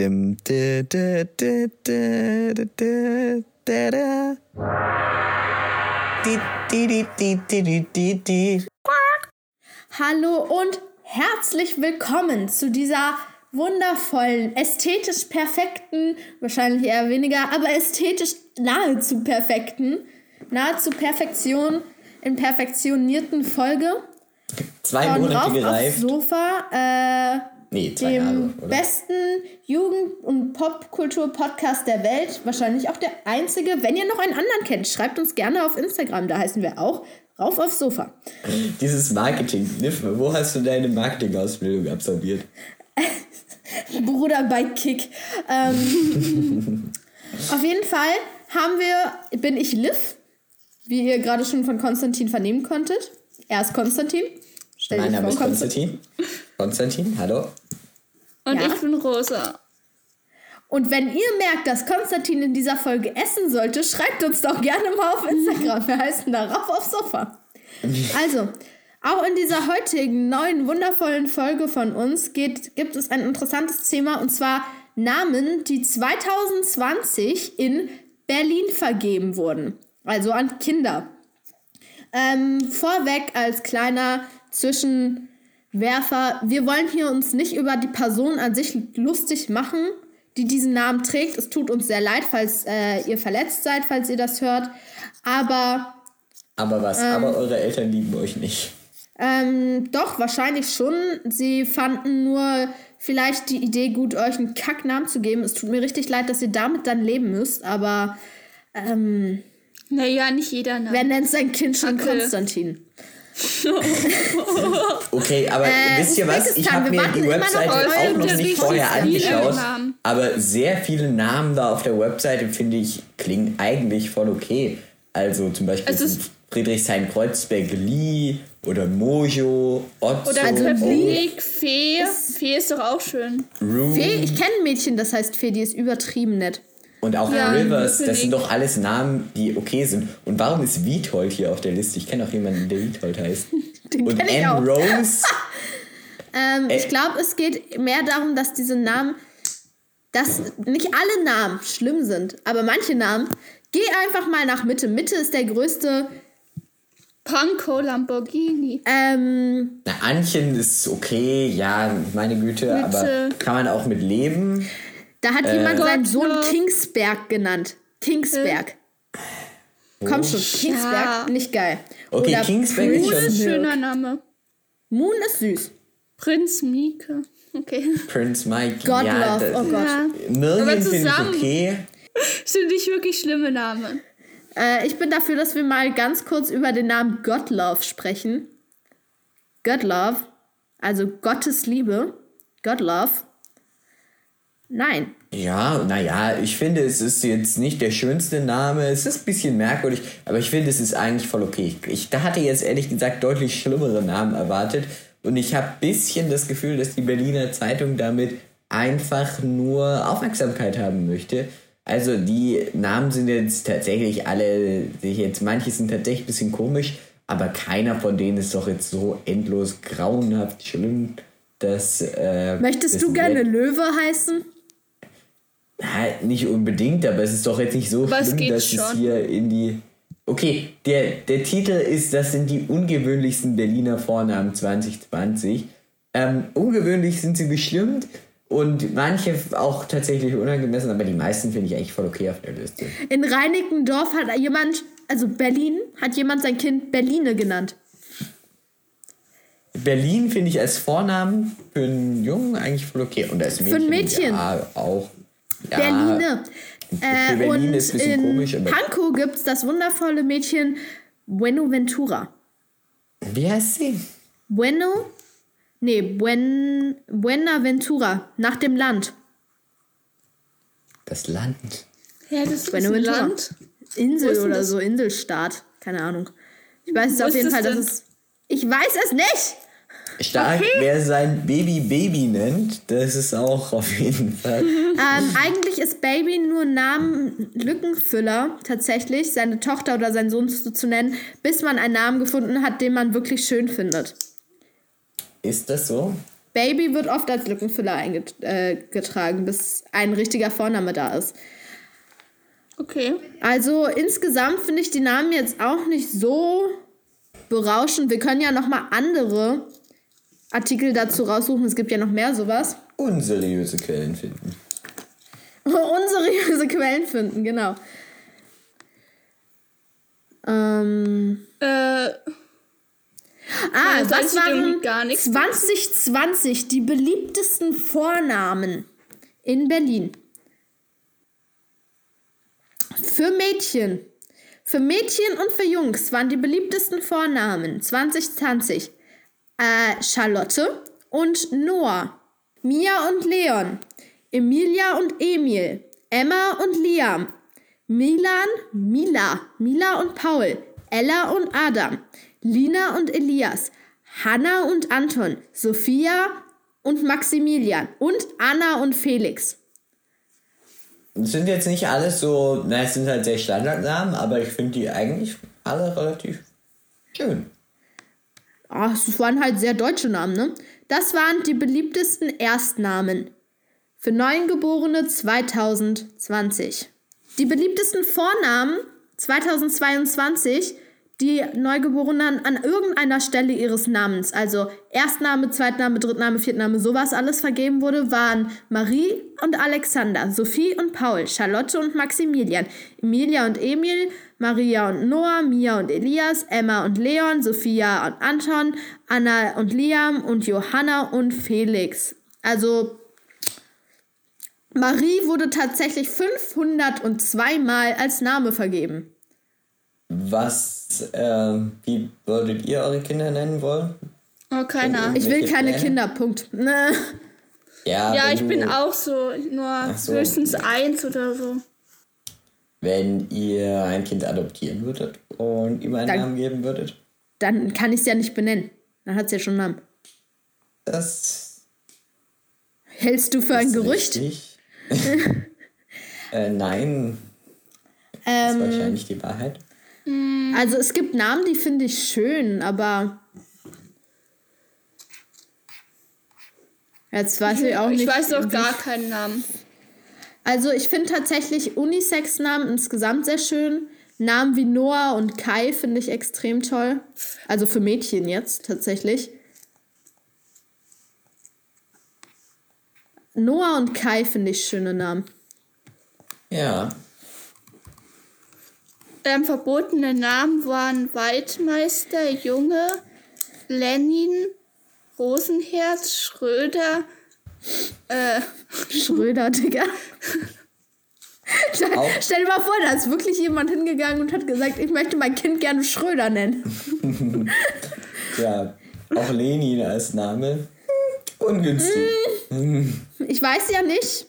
dem. Hallo und herzlich willkommen zu dieser wundervollen, ästhetisch perfekten, wahrscheinlich eher weniger, aber ästhetisch nahezu perfekten, nahezu Perfektion in perfektionierten Folge. Zwei Monate gereift. Aufs Sofa. Äh, Nee, zwei dem Jahre, oder? besten Jugend- und Popkultur-Podcast der Welt. Wahrscheinlich auch der einzige. Wenn ihr noch einen anderen kennt, schreibt uns gerne auf Instagram. Da heißen wir auch Rauf aufs Sofa. Dieses Marketing, wo hast du deine Marketingausbildung absolviert? Bruder bei Kick. Ähm, auf jeden Fall haben wir, bin ich Liv, wie ihr gerade schon von Konstantin vernehmen konntet. Er ist Konstantin. Stell Mein Name ist Konstantin. Konstantin. Konstantin, hallo. Und Ja. ich bin Rosa. Und wenn ihr merkt, dass Konstantin in dieser Folge essen sollte, schreibt uns doch gerne mal auf Instagram. Wir heißen da rauf aufs Sofa. Also, auch in dieser heutigen neuen wundervollen Folge von uns geht, gibt es ein interessantes Thema und zwar Namen, die 2020 in Berlin vergeben wurden. Also an Kinder. Ähm, vorweg als kleiner Zwischenwerfer, wir wollen hier uns nicht über die Person an sich lustig machen, die diesen Namen trägt. Es tut uns sehr leid, falls äh, ihr verletzt seid, falls ihr das hört. Aber Aber was? Ähm. Aber eure Eltern lieben euch nicht. ähm, doch, wahrscheinlich schon. Sie fanden nur vielleicht die Idee gut, euch einen Kacknamen zu geben. Es tut mir richtig leid, dass ihr damit dann leben müsst, aber ähm, Naja, nicht jeder Name. wer nennt sein Kind schon Kacke. Konstantin? Okay, aber Äh, wisst ihr was? Ich habe mir die noch Webseite auf auch noch nicht vorher angeschaut. Aber sehr viele Namen da auf der Webseite, finde ich, klingen eigentlich voll okay. Also zum Beispiel sind Friedrichshain-Kreuzberg Lee oder Mojo, Otto, Oder Also Republik, Fee. Fee ist doch auch schön. Rue Fee, ich kenne ein Mädchen, das heißt Fee, die ist übertrieben nett. Und auch Ja, Rivers. Das sind doch alles Namen, die okay sind. Und warum ist Witold hier auf der Liste? Ich kenne auch jemanden, der Witold heißt. Den und kenn ich auch. Anne Rose. Ähm, Äh. ich glaube, es geht mehr darum, dass diese Namen, dass nicht alle Namen schlimm sind, aber manche Namen. Geh einfach mal nach Mitte. Mitte ist der größte. Panko Lamborghini. Ähm, Na, Anchen ist okay, ja, meine Güte, aber Bitte. kann man auch mit leben. Da hat Äh. jemand seinen Sohn. Kingsberg genannt. Kingsberg. Komm schon, Kingsberg, Ja. nicht geil. Okay, Oder Kingsberg ist Prince schon- Ist Milk. schöner Name. Moon ist süß. Prinz Mieke. Okay. Prince Mike. God ja, Love, oh Gott. Ja. Million Aber finde ich okay. Sind nicht wirklich schlimme Namen. Äh, ich bin dafür, dass wir mal ganz kurz über den Namen Godlove sprechen. Godlove, also Gottes Liebe. Godlove. Nein. Ja, naja, ich finde, es ist jetzt nicht der schönste Name. Es ist ein bisschen merkwürdig, aber ich finde, es ist eigentlich voll okay. Ich da hatte jetzt ehrlich gesagt deutlich schlimmere Namen erwartet. Und ich habe ein bisschen das Gefühl, dass die Berliner Zeitung damit einfach nur Aufmerksamkeit haben möchte. Also die Namen sind jetzt tatsächlich alle, jetzt manche sind tatsächlich ein bisschen komisch, aber keiner von denen ist doch jetzt so endlos grauenhaft schlimm, dass. Äh, Möchtest das du gerne Löwe heißen? Ja, nicht unbedingt, aber es ist doch jetzt nicht so Aber es schlimm, dass es schon. hier in die. Okay, der, der Titel ist, das sind die ungewöhnlichsten Berliner Vornamen 2020. Ähm, ungewöhnlich sind sie bestimmt und manche auch tatsächlich unangemessen, aber die meisten finde ich eigentlich voll okay auf der Liste. In Reinickendorf hat jemand, also Berlin, hat jemand sein Kind Berline genannt. Berlin finde ich als Vornamen für einen Jungen eigentlich voll okay. Und als Mädchen, ein Mädchen. Ja, auch. Ja, Berline. Okay, Äh, Berlin und ist ein bisschen in komisch, aber. Pankow gibt es das wundervolle Mädchen Buenaventura. Wie heißt sie? Bueno? Nee, Buen, Buenaventura. Nach dem Land. Das Land. Ja, das ist ein Buenaventura. Land. Insel oder das? so, Inselstaat. Keine Ahnung. Ich weiß es auf jeden das Fall, dass es. Ich weiß es nicht! Stark, wer sein Baby Baby nennt, das ist auch auf jeden Fall. Ähm, eigentlich ist Baby nur ein Namen Lückenfüller, tatsächlich, seine Tochter oder seinen Sohn zu, zu nennen, bis man einen Namen gefunden hat, den man wirklich schön findet. Ist das so? Baby wird oft als Lückenfüller eingetragen, bis ein richtiger Vorname da ist. Okay. Also insgesamt finde ich die Namen jetzt auch nicht so berauschend. Wir können ja noch mal andere Artikel dazu raussuchen. Es gibt ja noch mehr sowas. Unseriöse Quellen finden. Unseriöse Quellen finden, genau. Ähm, Äh, ah, das was waren gar nichts. 2020 die beliebtesten Vornamen in Berlin? Für Mädchen. Für Mädchen und für Jungs waren die beliebtesten Vornamen 2020 äh, Charlotte und Noah, Mia und Leon, Emilia und Emil, Emma und Liam, Milan, Mila, Mila und Paul, Ella und Adam, Lina und Elias, Hanna und Anton, Sophia und Maximilian und Anna und Felix. Das sind jetzt nicht alles so, na, es sind halt sehr Standardnamen, aber ich finde die eigentlich alle relativ schön. Ah, es waren halt sehr deutsche Namen, ne? Das waren die beliebtesten Erstnamen für Neugeborene 2020. Die beliebtesten Vornamen 2022, die Neugeborenen an irgendeiner Stelle ihres Namens, also Erstname, Zweitname, Drittname, Viertname, sowas alles vergeben wurde, waren Marie und Alexander, Sophie und Paul, Charlotte und Maximilian, Emilia und Emil, Maria und Noah, Mia und Elias, Emma und Leon, Sophia und Anton, Anna und Liam und Johanna und Felix. Also Marie wurde tatsächlich 502 Mal als Name vergeben. Was, ähm, wie würdet ihr eure Kinder nennen wollen? oh, keine Ahnung. Ich will keine Pläne? Kinder, Punkt. Ne. Ja, Ja, ich bin auch so, nur so. höchstens eins oder so. Wenn ihr ein Kind adoptieren würdet und ihm einen Dann- Namen geben würdet, Dann kann ich es ja nicht benennen. Dann hat es ja schon einen Namen. das Hältst du für ein ist Gerücht? äh, nein, das ist Ähm, wahrscheinlich die Wahrheit. also es gibt Namen, die finde ich schön, aber jetzt weiß ich auch nicht. Ich weiß auch wie- gar keinen Namen. Also ich finde tatsächlich Unisex-Namen insgesamt sehr schön. Namen wie Noah und Kai finde ich extrem toll. Also für Mädchen jetzt tatsächlich. Noah und Kai finde ich schöne Namen. Ja, Ähm, verbotene Namen waren Waldmeister, Junge, Lenin, Rosenherz, Schröder, äh, Schröder, Digga. Stell, Auch- stell dir mal vor, da ist wirklich jemand hingegangen und hat gesagt, ich möchte mein Kind gerne Schröder nennen. ja, auch Lenin als Name. Ungünstig. Ich weiß ja nicht.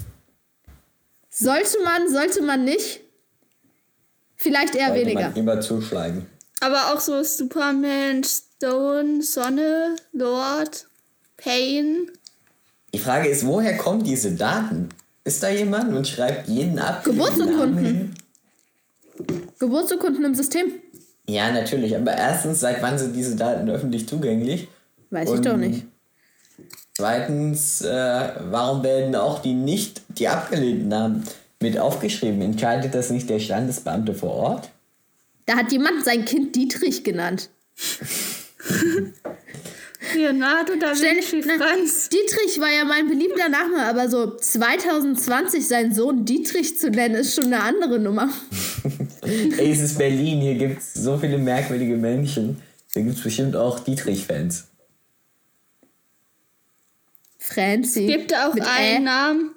Sollte man, sollte man nicht. Vielleicht eher Sollte weniger. man immer zuschlagen. aber auch so Superman, Stone, Sonne, Lord, Pain. Die Frage ist, woher kommen diese Daten? Ist da jemand und schreibt jeden ab? Geburtsurkunden. Geburtsurkunden im System. Ja, natürlich. Aber erstens, seit wann sind diese Daten öffentlich zugänglich? Weiß ich Und doch nicht. Zweitens, äh, warum werden auch die nicht, die abgelehnten Namen mit aufgeschrieben? Entscheidet das nicht der Standesbeamte vor Ort? Da hat jemand sein Kind Dietrich genannt. Leonardo da Stell- Vinci, na, Franz. Dietrich war ja mein beliebter Name, aber so 2020 seinen Sohn Dietrich zu nennen, ist schon eine andere Nummer. Ey, es ist Berlin, hier gibt es so viele merkwürdige Menschen. Da gibt es bestimmt auch Dietrich-Fans. Francie. Gibt auch Mit einen Ä. Namen,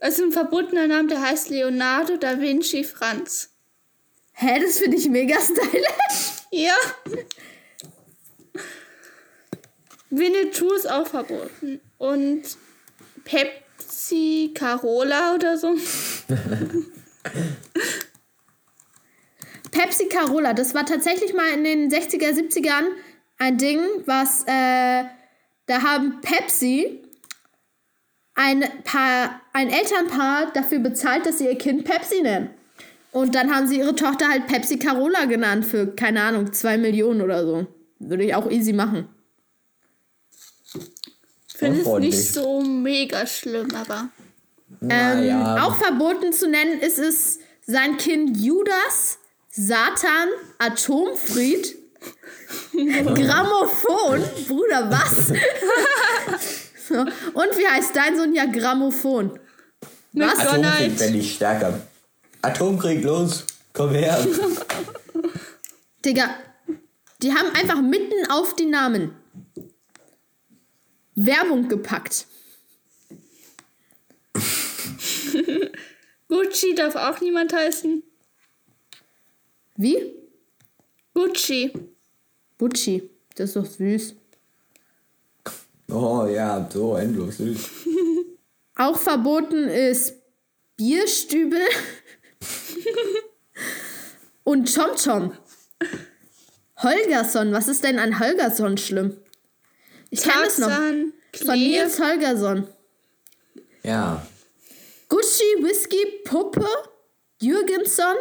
also ein verbotener Name, der heißt Leonardo da Vinci, Franz. Hä, das finde ich mega stylisch. Ja. Winnetou ist auch verboten. Und Pepsi Carola oder so. Pepsi Carola, das war tatsächlich mal in den 60er, 70ern ein Ding, was, äh, da haben Pepsi ein Paar, ein Elternpaar dafür bezahlt, dass sie ihr Kind Pepsi nennen. Und dann haben sie ihre Tochter halt Pepsi Carola genannt für, keine Ahnung, zwei Millionen oder so. Würde ich auch easy machen. Finde es nicht so mega schlimm, aber. Ähm, Naja. Auch verboten zu nennen ist es sein Kind Judas, Satan, Atomfried, Grammophon. Bruder, was? so. Und wie heißt dein Sohn ja Grammophon? Was? Atomkrieg fände ich stärker. Atomkrieg, los, komm her. Digga, die haben einfach mitten auf die Namen Werbung gepackt. Gucci darf auch niemand heißen. Wie? Gucci. Bucci. Das ist doch süß. Oh ja, so endlos süß. Auch verboten ist Bierstübel und Chomchom. Holgersson, was ist denn an Holgersson schlimm? Ich kenne es noch. Von. Nils Holgersson. Ja. Gucci, Whisky, Puppe, Jürgensson.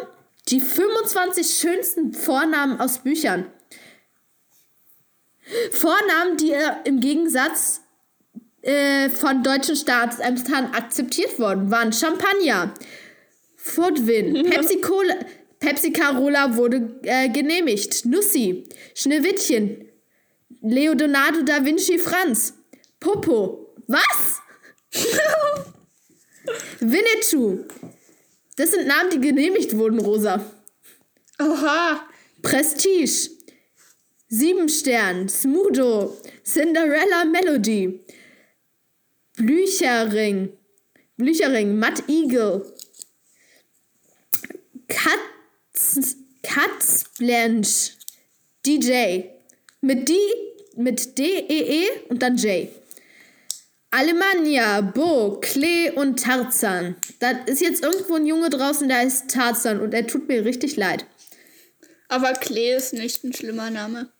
Die 25 schönsten Vornamen aus Büchern. Vornamen, die im Gegensatz äh, von deutschen Staatsämtern akzeptiert worden waren. Champagner, Furtwin, Pepsi Cola, Pepsi Carola wurde äh, genehmigt. Nussi, Schneewittchen, Leonardo da Vinci Franz, Popo. Was? Winnetou. Das sind Namen, die genehmigt wurden, Rosa. Oha. Prestige. Siebenstern. Smudo. Cinderella Melody. Blüchering. Blüchering. Matt Eagle. Katz, Katzblanche. DJ. Mit D, mit D-E-E und dann J. Alemannia, Bo, Klee und Tarzan. Da ist jetzt irgendwo ein Junge draußen, der heißt Tarzan und er tut mir richtig leid. Aber Klee ist nicht ein schlimmer Name.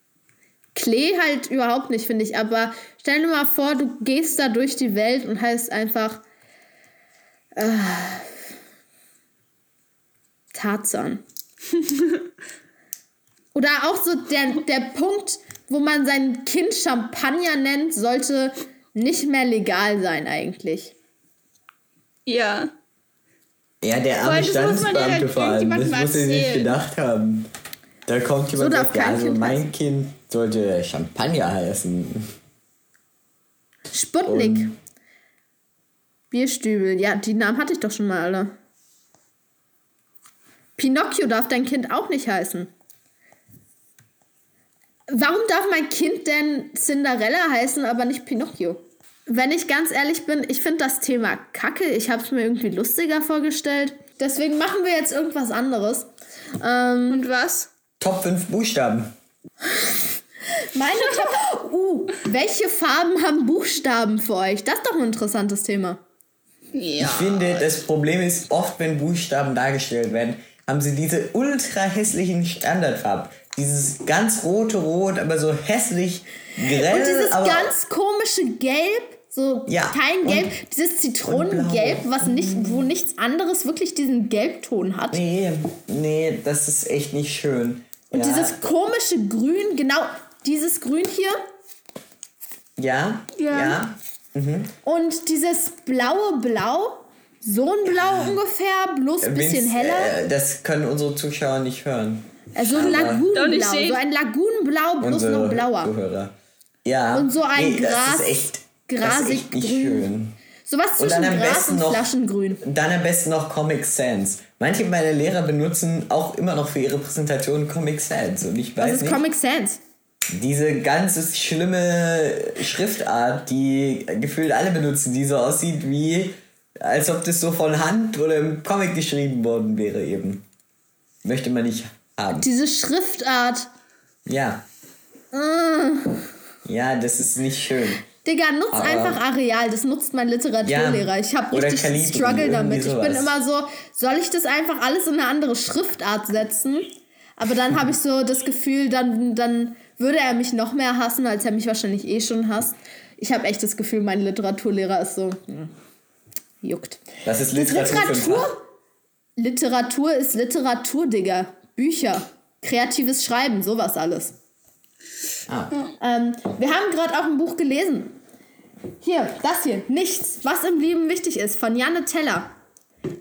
Klee halt überhaupt nicht, finde ich. Aber stell dir mal vor, du gehst da durch die Welt und heißt einfach äh, Tarzan. Oder auch so der, der Punkt, wo man sein Kind Champagner nennt, sollte nicht mehr legal sein eigentlich. Ja. Ja, der arme das muss man ja Standesbeamte vor allem. Das muss er sich erzählen. gedacht haben. Da kommt jemand So sagt, ja, kein also Kind mein heißen. Kind sollte Champagner heißen. Sputnik. Und- Bierstübel. Ja, die Namen hatte ich doch schon mal alle. Pinocchio darf dein Kind auch nicht heißen. Warum darf mein Kind denn Cinderella heißen, aber nicht Pinocchio? Wenn ich ganz ehrlich bin, ich finde das Thema kacke. Ich habe es mir irgendwie lustiger vorgestellt. Deswegen machen wir jetzt irgendwas anderes. Ähm, Und was? Top 5 Buchstaben. meine Top. Uh, welche Farben haben Buchstaben für euch? Das ist doch ein interessantes Thema. Ja. Ich finde, das Problem ist, oft wenn Buchstaben dargestellt werden, haben sie diese ultra hässlichen Standardfarben. Dieses ganz rote Rot, aber so hässlich grell. Und dieses aber ganz komische Gelb, so Ja, kein Gelb, und- dieses Zitronengelb, was nicht, wo nichts anderes wirklich diesen Gelbton hat. Nee, nee, das ist echt nicht schön. Und ja, dieses komische Grün, genau dieses Grün hier. ja, Ja. ja, Und dieses blaue Blau, so ein Blau ungefähr, bloß ein bisschen heller. Äh, das können unsere Zuschauer nicht hören. Also ein Lagunenblau, so ein Lagunenblau, bloß Unsere noch blauer. Zuhörer. Ja. Und so ein nee, Gras- Das ist echt, das ist grasig echt nicht grün. schön. Sowas Und zwischen dann am Gras und noch Flaschengrün. Dann am besten noch Comic Sans. Manche meiner Lehrer benutzen auch immer noch für ihre Präsentation Comic Sans. Und ich Das weiß ist nicht, Comic Sans. diese ganz schlimme Schriftart, die gefühlt alle benutzen, die so aussieht wie, als ob das so von Hand oder im Comic geschrieben worden wäre eben. Möchte man nicht haben. Diese Schriftart. Ja. Äh. Ja, das ist nicht schön. Digga, nutz Aber- einfach Areal. Das nutzt mein Literaturlehrer. Ja, Ich habe richtig Calibri, Struggle damit. Ich bin immer so, soll ich das einfach alles in eine andere Schriftart setzen? Aber dann habe ich so das Gefühl, dann, dann würde er mich noch mehr hassen, als er mich wahrscheinlich eh schon hasst. Ich habe echt das Gefühl, mein Literaturlehrer ist so, hm, juckt. Was ist Das Literatur? Literatur? Literatur ist Literatur, Digga. Bücher, kreatives Schreiben, sowas alles. Ah. Ähm, wir haben gerade auch ein Buch gelesen. Hier, das hier. Nichts, was im Leben wichtig ist, von Janne Teller.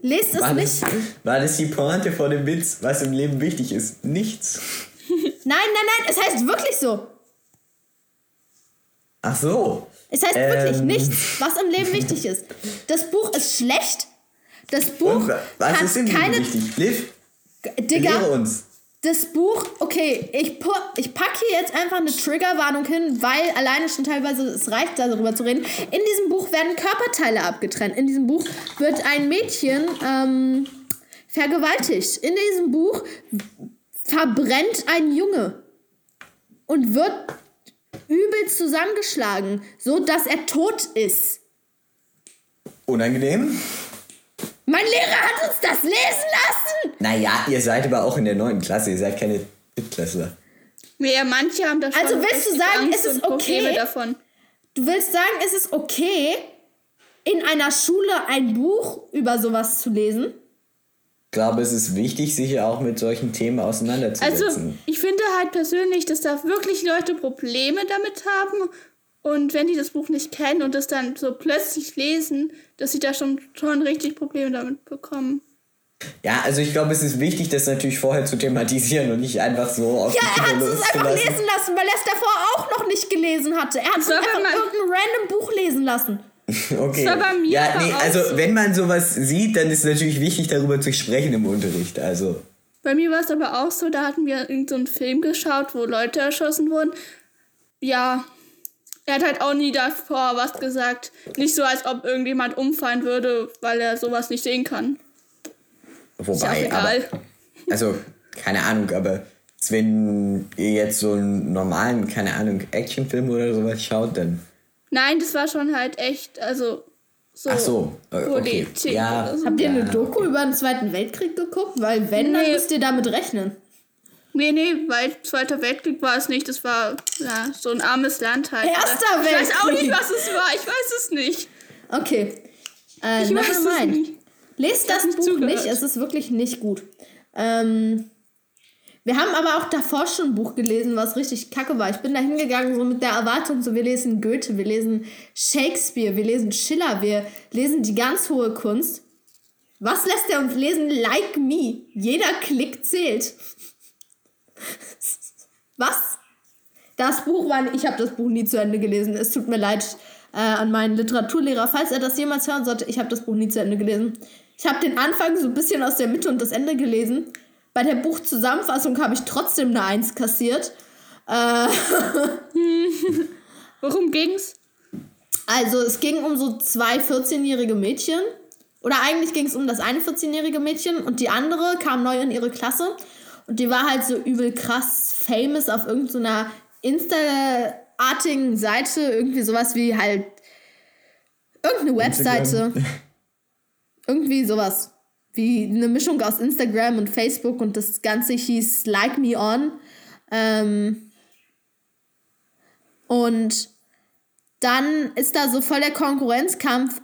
Lest es War nicht. das, war das die Pointe vor dem Witz, was im Leben wichtig ist? Nichts. Nein, nein, nein, es heißt wirklich so. Ach so. Es heißt wirklich Ähm. nichts, was im Leben wichtig ist. Das Buch ist schlecht. Das Buch Und was hat ist im keine. Leben wichtig? Liv, Digga, uns. das Buch, okay, ich, ich packe hier jetzt einfach eine Triggerwarnung hin, weil alleine schon teilweise es reicht, darüber zu reden. In diesem Buch werden Körperteile abgetrennt. In diesem Buch wird ein Mädchen ähm, vergewaltigt. In diesem Buch verbrennt ein Junge und wird übel zusammengeschlagen, so dass er tot ist. Unangenehm? Mein Lehrer hat uns das lesen lassen. Naja, ihr seid aber auch in der 9. Klasse, ihr seid keine Drittklässler. Ja, manche haben da schon Also willst du sagen, Angst ist es okay? davon. Du willst sagen, es ist okay, in einer Schule ein Buch über sowas zu lesen? Ich glaube, es ist wichtig, sich auch mit solchen Themen Also, auseinanderzusetzen. ich finde halt persönlich, dass da wirklich Leute Probleme damit haben. Und wenn die das Buch nicht kennen und das dann so plötzlich lesen, dass sie da schon, schon richtig Probleme damit bekommen. ja, also ich glaube, es ist wichtig, das natürlich vorher zu thematisieren und nicht einfach so auf Ja, die er Kinder hat es einfach lesen lassen, weil er es davor auch noch nicht gelesen hatte. Er hat es einfach man mal- irgendein random Buch lesen lassen. Okay. Das war bei mir ja, nee, also so. wenn man sowas sieht, dann ist es natürlich wichtig, darüber zu sprechen im Unterricht. Also, Bei mir war es aber auch so, da hatten wir irgendeinen so einen Film geschaut, wo Leute erschossen wurden. Ja, er hat halt auch nie davor was gesagt. Nicht so, als ob irgendjemand umfallen würde, weil er sowas nicht sehen kann. Ist ja auch wobei, egal. aber, also, keine Ahnung, aber wenn ihr jetzt so einen normalen, keine Ahnung, Actionfilm oder sowas schaut, dann. Nein, das war schon halt echt, also so. Ach so, äh, okay. Politik Ja. so. Habt ihr Ja, eine Doku über den Zweiten Weltkrieg geguckt? Weil wenn, dann Nee. müsst ihr damit rechnen. Nee, nee, weil Zweiter Weltkrieg war es nicht. Das war ja, so ein armes Land halt. Erster Ich weiß auch Weltkrieg. nicht, was es war. Ich weiß es nicht. Okay. Äh, Ich weiß es nicht. Lest das nicht Buch zugehört. nicht, es ist wirklich nicht gut. Ähm, wir haben aber auch davor schon ein Buch gelesen, was richtig kacke war. Ich bin da hingegangen so mit der Erwartung, so wir lesen Goethe, wir lesen Shakespeare, wir lesen Schiller, wir lesen die ganz hohe Kunst. Was lässt er uns lesen? Like me. Jeder Klick zählt. Was? Das Buch war, ich habe das Buch nie zu Ende gelesen. Es tut mir leid äh, an meinen Literaturlehrer, falls er das jemals hören sollte. Ich habe das Buch nie zu Ende gelesen. Ich habe den Anfang so ein bisschen aus der Mitte und das Ende gelesen. Bei der Buchzusammenfassung habe ich trotzdem eine Eins kassiert. Äh, Worum ging's? also es ging um so zwei 14-jährige Mädchen. Oder eigentlich ging es um das eine 14-jährige Mädchen und die andere kam neu in ihre Klasse. Und die war halt so übel krass famous auf irgendeiner Insta-artigen Seite. Irgendwie sowas wie halt irgendeine Webseite. Irgendwie sowas. Wie eine Mischung aus Instagram und Facebook und das Ganze hieß Like Me On. Ähm, und dann ist da so voll der Konkurrenzkampf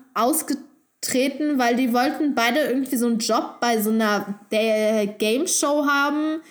ausgetreten, weil die wollten beide irgendwie so einen Job bei so einer der Game Show haben,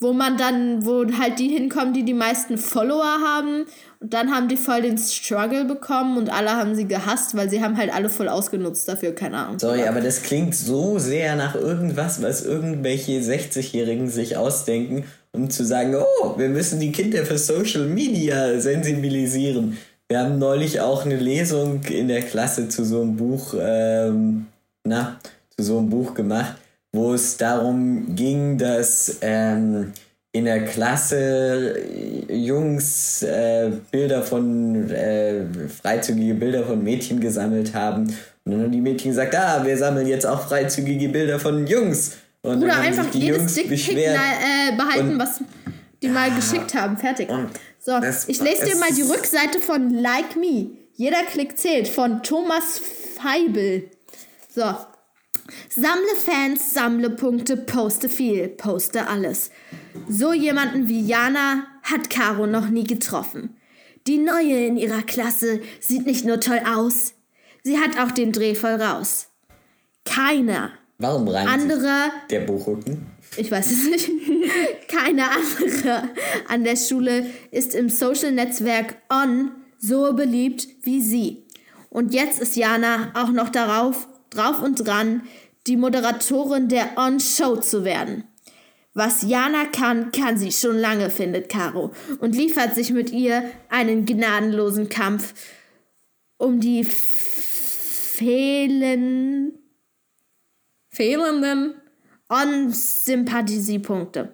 wo man dann, wo halt die hinkommen, die die meisten Follower haben. Und dann haben die voll den Struggle bekommen und alle haben sie gehasst, weil sie haben halt alle voll ausgenutzt dafür, keine Ahnung. Sorry, aber das klingt so sehr nach irgendwas, was irgendwelche 60-Jährigen sich ausdenken, um zu sagen, oh, wir müssen die Kinder für Social Media sensibilisieren. Wir haben neulich auch eine Lesung in der Klasse zu so einem Buch, ähm, na, zu so einem Buch gemacht, wo es darum ging, dass ähm, in der Klasse Jungs äh, Bilder von, äh, freizügige Bilder von Mädchen gesammelt haben. Und dann haben die Mädchen gesagt, ah, wir sammeln jetzt auch freizügige Bilder von Jungs. Und Oder einfach jedes Jungs Dickpick äh, behalten, Und- was die mal geschickt haben. Fertig. Und So, das- ich lese dir es mal die Rückseite von Like Me. Jeder Klick zählt von Thomas Feibel. So. Sammle Fans, sammle Punkte, poste viel, poste alles. So jemanden wie Jana hat Caro noch nie getroffen. Die Neue in ihrer Klasse sieht nicht nur toll aus, sie hat auch den Dreh voll raus. Keiner Warum reimt sich andere der Buchrücken? Ich weiß es nicht. Keine andere an der Schule ist im Social-Netzwerk On so beliebt wie sie. Und jetzt ist Jana auch noch darauf, drauf und dran, die Moderatorin der On-Show zu werden. Was Jana kann, kann sie schon lange, findet Caro und liefert sich mit ihr einen gnadenlosen Kampf um die fehlen, fehlenden On-Sympathiepunkte.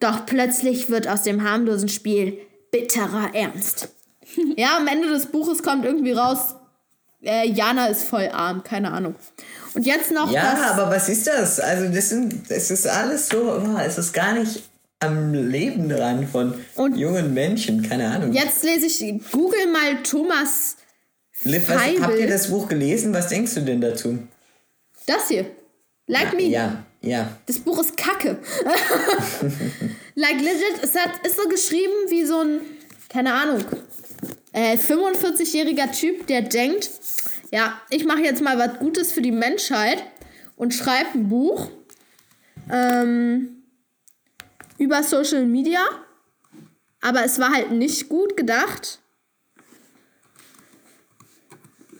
Doch plötzlich wird aus dem harmlosen Spiel bitterer Ernst. ja, am Ende des Buches kommt irgendwie raus, äh, Jana ist voll arm, keine Ahnung. Und jetzt noch Ja, das. aber was ist das? Also das, sind, das ist alles so, oh, es ist gar nicht am Leben dran von Und- jungen Menschen, keine Ahnung. Jetzt lese ich, google mal Thomas Liv, was, habt ihr das Buch gelesen? Was denkst du denn dazu? Das hier. Like me. Ja, ja. Das Buch ist kacke. like legit, es hat, ist so geschrieben wie so ein, keine Ahnung, äh, 45-jähriger Typ, der denkt, ja, ich mache jetzt mal was Gutes für die Menschheit und schreibe ein Buch ähm, über Social Media. Aber es war halt nicht gut gedacht.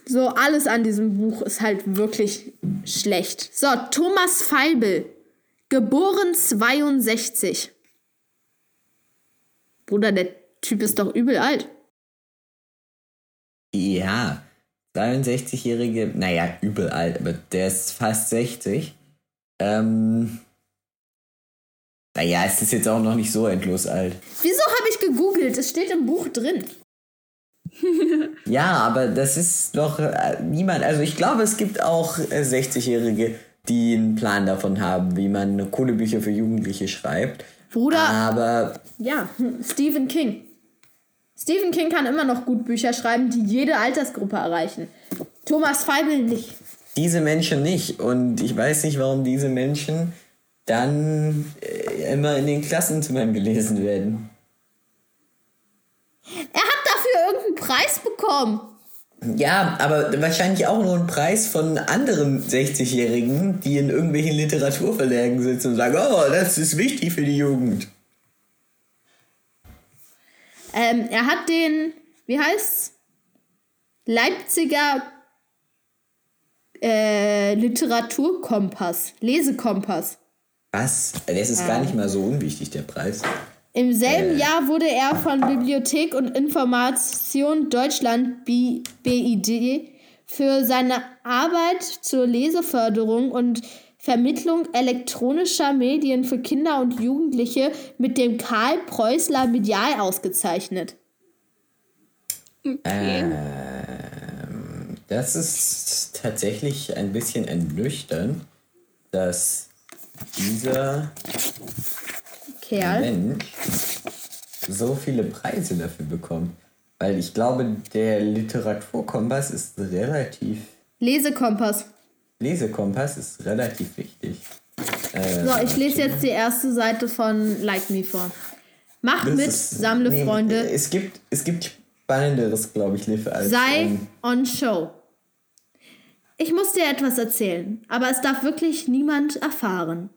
So, alles an diesem Buch ist halt wirklich schlecht. So, Thomas Feibel, geboren 62. Bruder, der Typ ist doch übel alt. Ja, 63-jährige, naja, übel alt, aber der ist fast 60. Ähm, naja, es ist jetzt auch noch nicht so endlos alt. Wieso habe ich gegoogelt? Es steht im Buch drin. Ja, aber das ist doch äh, niemand. Also ich glaube, es gibt auch äh, 60-Jährige, die einen Plan davon haben, wie man Kohlebücher für Jugendliche schreibt. Bruder, Aber ja, hm, Stephen King. Stephen King kann immer noch gut Bücher schreiben, die jede Altersgruppe erreichen. Thomas Feibel nicht. diese Menschen nicht. Und ich weiß nicht, warum diese Menschen dann äh, immer in den Klassenzimmern gelesen werden. Er hat Preis bekommen. Ja, aber wahrscheinlich auch nur ein Preis von anderen 60-Jährigen, die in irgendwelchen Literaturverlagen sitzen und sagen, oh, das ist wichtig für die Jugend. Ähm, er hat den, wie heißt's? Leipziger äh, Literaturkompass, Lesekompass. Was? Das ist gar nicht mal so unwichtig, der Preis. Im selben Äh. Jahr wurde er von Bibliothek und Information Deutschland BID für seine Arbeit zur Leseförderung und Vermittlung elektronischer Medien für Kinder und Jugendliche mit dem Karl Preußler Medial ausgezeichnet. Okay. Das ist tatsächlich ein bisschen ernüchternd, dass dieser Kerl. Mensch so viele Preise dafür bekommt. Weil ich glaube, der Literaturkompass ist relativ. Lesekompass. Lesekompass ist relativ wichtig. Äh, So, ich lese jetzt die erste Seite von Like Me vor. Mach das mit, ist- sammle nee, Freunde, Es gibt, es gibt Spannenderes, glaube ich, Liv, als. sei ähm, on Show. Ich muss dir etwas erzählen, aber es darf wirklich niemand erfahren.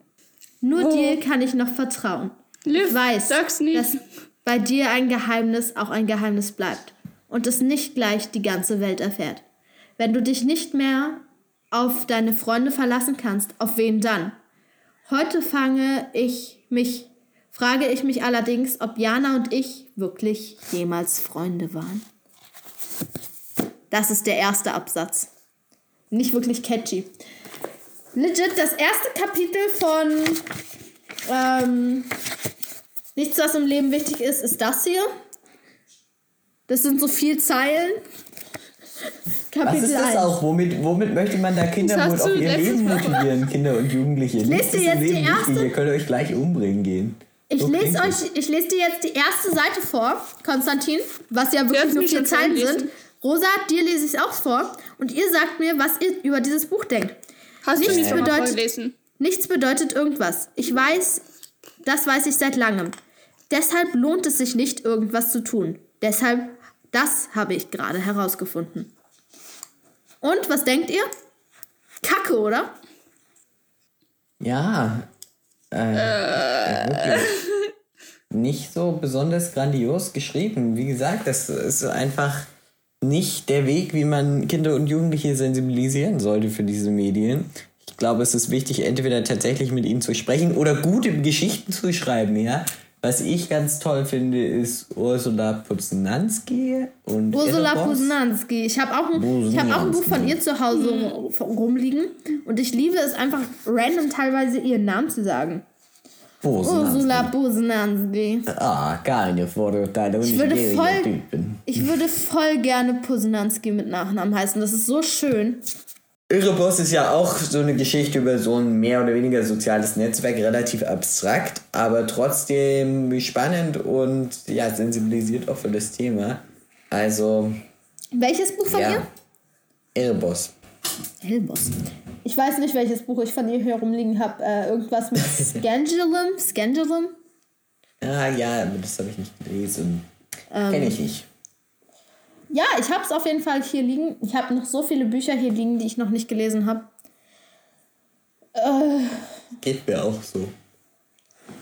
Nur Oh. dir kann ich noch vertrauen. Liv, weiß, sag's nicht. dass bei dir ein Geheimnis auch ein Geheimnis bleibt und es nicht gleich die ganze Welt erfährt. Wenn du dich nicht mehr auf deine Freunde verlassen kannst, auf wen dann? Heute fange ich mich, frage ich mich allerdings, ob Jana und ich wirklich jemals Freunde waren. Das ist der erste Absatz. Nicht wirklich catchy. Legit, das erste Kapitel von ähm, Nichts, was im Leben wichtig ist, ist das hier. Das sind so vier Zeilen. Was Kapitel ist das 1. auch? Womit, womit möchte man da Kinder wohl auf du ihr Leben motivieren, Kinder und Jugendliche? Nichts lese dir ist im jetzt die Leben erste- wichtig, ihr könnt euch gleich umbringen gehen. Ich So lese euch, ich lese dir jetzt die erste Seite vor, Konstantin, was ja wirklich nur vier Zeilen sind. Rosa, dir lese ich es auch vor und ihr sagt mir, was ihr über dieses Buch denkt. Hast du Nichts nicht schon mal bedeutet- vorgelesen? Nichts bedeutet irgendwas. Ich weiß, das weiß ich seit langem. Deshalb lohnt es sich nicht, irgendwas zu tun. Deshalb, das habe ich gerade herausgefunden. Und was denkt ihr? Kacke, oder? Ja. Äh, wirklich. nicht so besonders grandios geschrieben. Wie gesagt, das ist einfach nicht der Weg, wie man Kinder und Jugendliche sensibilisieren sollte für diese Medien. Ich glaube, es ist wichtig, entweder tatsächlich mit ihnen zu sprechen oder gute Geschichten zu schreiben, ja. Was ich ganz toll finde, ist Ursula Puznanski und Ursula. Puznanski. Ich habe auch, ein- ich hab auch ein Buch von ihr zu Hause rumliegen. Und ich liebe es einfach random teilweise ihren Namen zu sagen. Puznanski. Ursula Puznanski. Ah, keine Vorurteile und Ich ich würde voll, ich würde voll gerne Puznanski mit Nachnamen heißen. Das ist so schön. Erebos ist ja auch so eine Geschichte über so ein mehr oder weniger soziales Netzwerk, relativ abstrakt, aber trotzdem spannend und ja, sensibilisiert auch für das Thema. Also, Welches Buch von ja. ihr? Erebos. Hellboss. Ich weiß nicht, welches Buch ich von ihr hier rumliegen habe. Äh, irgendwas mit Scandulum? Scandulum? Ah ja, das habe ich nicht gelesen. Ähm. Kenne ich nicht. Ja, ich habe es auf jeden Fall hier liegen. Ich habe noch so viele Bücher hier liegen, die ich noch nicht gelesen habe. Geht mir auch so.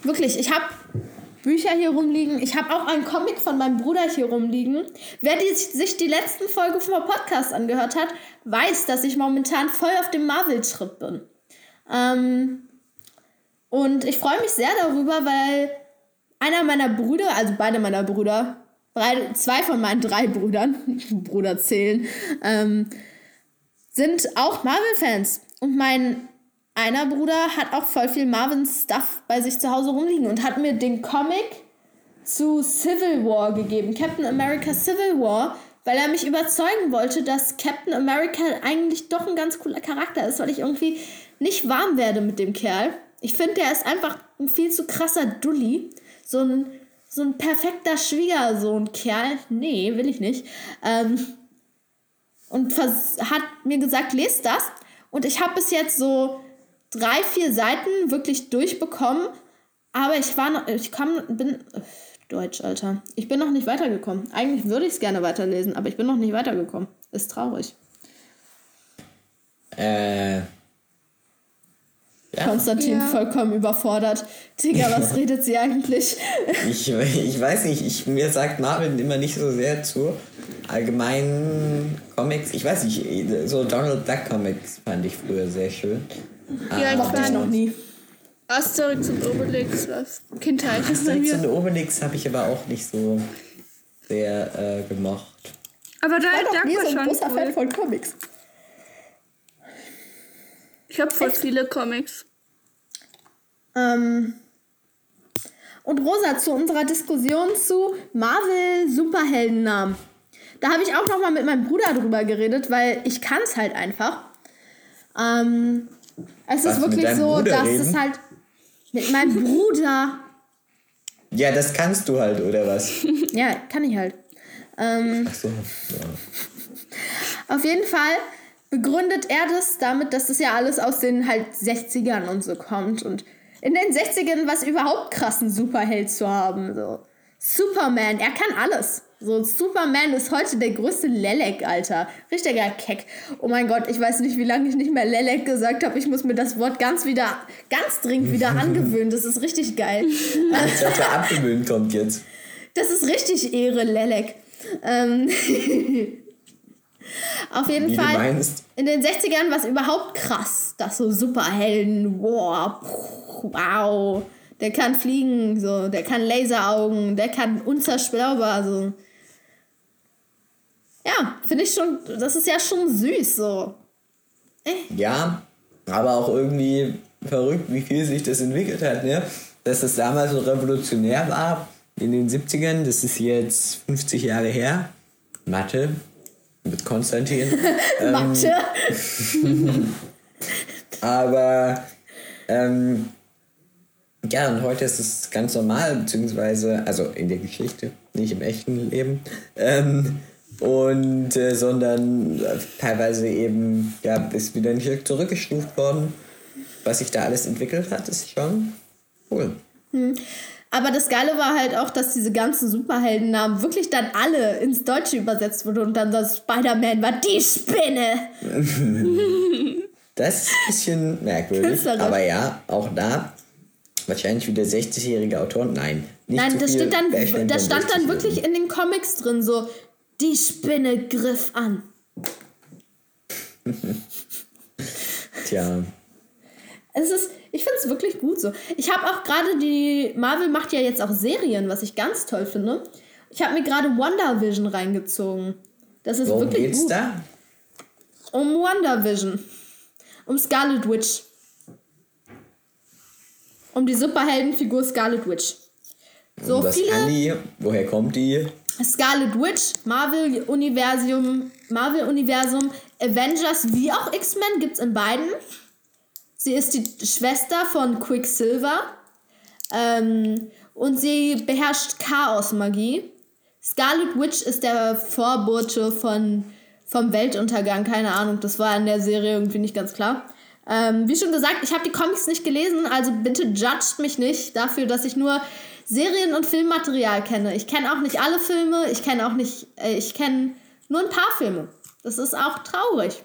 Wirklich, ich habe Bücher hier rumliegen. Ich habe auch einen Comic von meinem Bruder hier rumliegen. Wer die, sich die letzten Folgen vom Podcast angehört hat, weiß, dass ich momentan voll auf dem Marvel-Trip bin. Ähm, und ich freue mich sehr darüber, weil einer meiner Brüder, also beide meiner Brüder, drei, zwei von meinen drei Brüdern, Bruder zählen, ähm, sind auch Marvel-Fans. Und mein einer Bruder hat auch voll viel Marvin-Stuff bei sich zu Hause rumliegen und hat mir den Comic zu Civil War gegeben, Captain America Civil War, weil er mich überzeugen wollte, dass Captain America eigentlich doch ein ganz cooler Charakter ist, weil ich irgendwie nicht warm werde mit dem Kerl. Ich finde, der ist einfach ein viel zu krasser Dulli. So ein, so ein perfekter Schwiegersohn-Kerl. Nee, will ich nicht. Ähm, und hat mir gesagt, lest das. Und ich habe bis jetzt so drei, vier Seiten wirklich durchbekommen. Aber ich war noch, ich kam, bin, Deutsch, Alter. Ich bin noch nicht weitergekommen. Eigentlich würde ich es gerne weiterlesen, aber ich bin noch nicht weitergekommen. Ist traurig. Äh. Ja, Konstantin Ja. vollkommen überfordert. Digga, was redet sie eigentlich? ich, ich weiß nicht, ich, mir sagt Marvin immer nicht so sehr zu. Allgemeinen Comics, ich weiß nicht, so Donald Duck Comics fand ich früher sehr schön. Ja, ich Mochte ich noch nie. Asterix und Obelix was Kindheit ist bei Asterix mir. und Obelix habe ich aber auch nicht so sehr äh, gemocht. Aber da Ich war doch Duck nie so war ein schon großer Fan cool. von Comics. Ich habe voll viele Comics. Ähm, und Rosa, zu unserer Diskussion zu Marvel-Superheldennamen. Da habe ich auch noch mal mit meinem Bruder drüber geredet, weil ich kann es halt einfach. Ähm, es Was, ist wirklich so, Bruder dass reden? es halt mit meinem Bruder, Ja, das kannst du halt, oder was? ja, kann ich halt. Ähm, Ach so. Ja. Auf jeden Fall begründet er das damit, dass das ja alles aus den halt 60ern und so kommt. Und in den 60ern war es überhaupt krass, einen Superheld zu haben. So. Superman, er kann alles. So, Superman ist heute der größte Lelek, Alter. Richtiger Keck. Oh mein Gott, ich weiß nicht, wie lange ich nicht mehr Lelek gesagt habe. Ich muss mir das Wort ganz wieder, ganz dringend wieder angewöhnen. Das ist richtig geil. Ich dachte, abgewöhnen kommt jetzt. Das ist richtig Ehre, Lelek. Ähm Auf jeden Wie Fall. In den 60ern war es überhaupt krass, dass so Superhelden, wow, wow, der kann fliegen, so, der kann Laseraugen, der kann unzerstörbar, so. Ja, finde ich schon, das ist ja schon süß, so. Ja, aber auch irgendwie verrückt, wie viel sich das entwickelt hat, ne? Dass das damals so revolutionär war in den 70ern, das ist jetzt 50 Jahre her. Mathe mit Konstantin. Mathe. Aber ähm, ja, und heute ist es ganz normal, beziehungsweise, also in der Geschichte, nicht im echten Leben. Ähm, und äh, sondern äh, teilweise eben, ja, ist wieder ein Stück zurückgestuft worden. Was sich da alles entwickelt hat, ist schon cool. Aber das Geile war halt auch, dass diese ganzen Superheldennamen wirklich dann alle ins Deutsche übersetzt wurden und dann das Spider-Man war die Spinne. Das ist ein bisschen merkwürdig. Aber ja, auch da wahrscheinlich wieder 60-jährige Autoren, nein, Nicht Nein, zu das viel steht dann, das stand dann 60 wirklich in den Comics drin, so, die Spinne griff an. Tja. Es ist, ich finde es wirklich gut so. Ich habe auch gerade die, Marvel macht ja jetzt auch Serien, was ich ganz toll finde. Ich habe mir gerade WandaVision reingezogen. Das ist Worum wirklich geht's gut. da? Um WandaVision. Um Scarlet Witch. Um die Superheldenfigur Scarlet Witch. So was viele. kann die? Woher kommt die? Scarlet Witch, Marvel Universum, Marvel Universum, Avengers wie auch X-Men gibt's in beiden. Sie ist die Schwester von Quicksilver ähm, und sie beherrscht Chaos-Magie. Scarlet Witch ist der Vorbote von vom Weltuntergang, keine Ahnung, das war in der Serie irgendwie nicht ganz klar. Ähm, wie schon gesagt, ich habe die Comics nicht gelesen, also bitte judgt mich nicht dafür, dass ich nur Serien- und Filmmaterial kenne. Ich kenne auch nicht alle Filme, ich kenne auch nicht, äh, ich kenne nur ein paar Filme. Das ist auch traurig.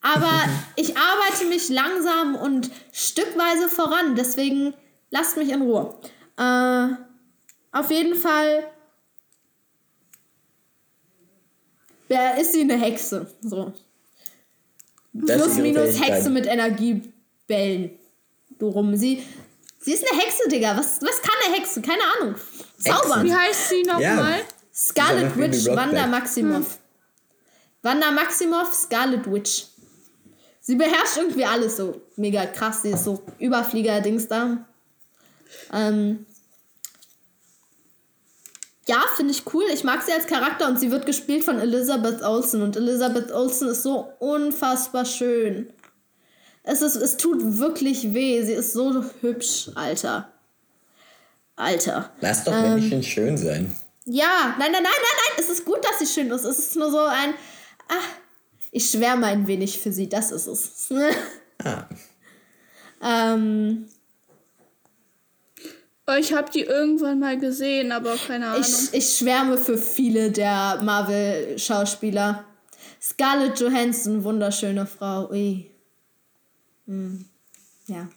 Aber ich arbeite mich langsam und stückweise voran, deswegen lasst mich in Ruhe. Äh, auf jeden Fall wer ist sie eine Hexe. So. Das Plus minus. Hexe mit Energiebällen. Du rum. Sie, sie ist eine Hexe, Digga. Was, was kann eine Hexe? Keine Ahnung. Zaubern. Wie heißt sie nochmal? Ja. Scarlet Witch, Wanda. Maximoff. Wanda Maximoff, Scarlet Witch. Sie beherrscht irgendwie alles so mega krass. Sie ist so Überflieger-Dings da. Ähm, ja, finde ich cool. Ich mag sie als Charakter und sie wird gespielt von Elizabeth Olsen. Und Elizabeth Olsen ist so unfassbar schön. Es, ist, es tut wirklich weh. Sie ist so hübsch, Alter. Alter. Lass doch Ähm. Menschen schön sein. Ja, nein, nein, nein, nein, nein. Es ist gut, dass sie schön ist. Es ist nur so ein. Ah, ich schwärme ein wenig für sie. Das ist es. Ah. ähm, Oh, ich habe die irgendwann mal gesehen, aber keine Ahnung. ich, ich schwärme für viele der Marvel-Schauspieler. Scarlett Johansson, wunderschöne Frau. Ui. Hm. Ja.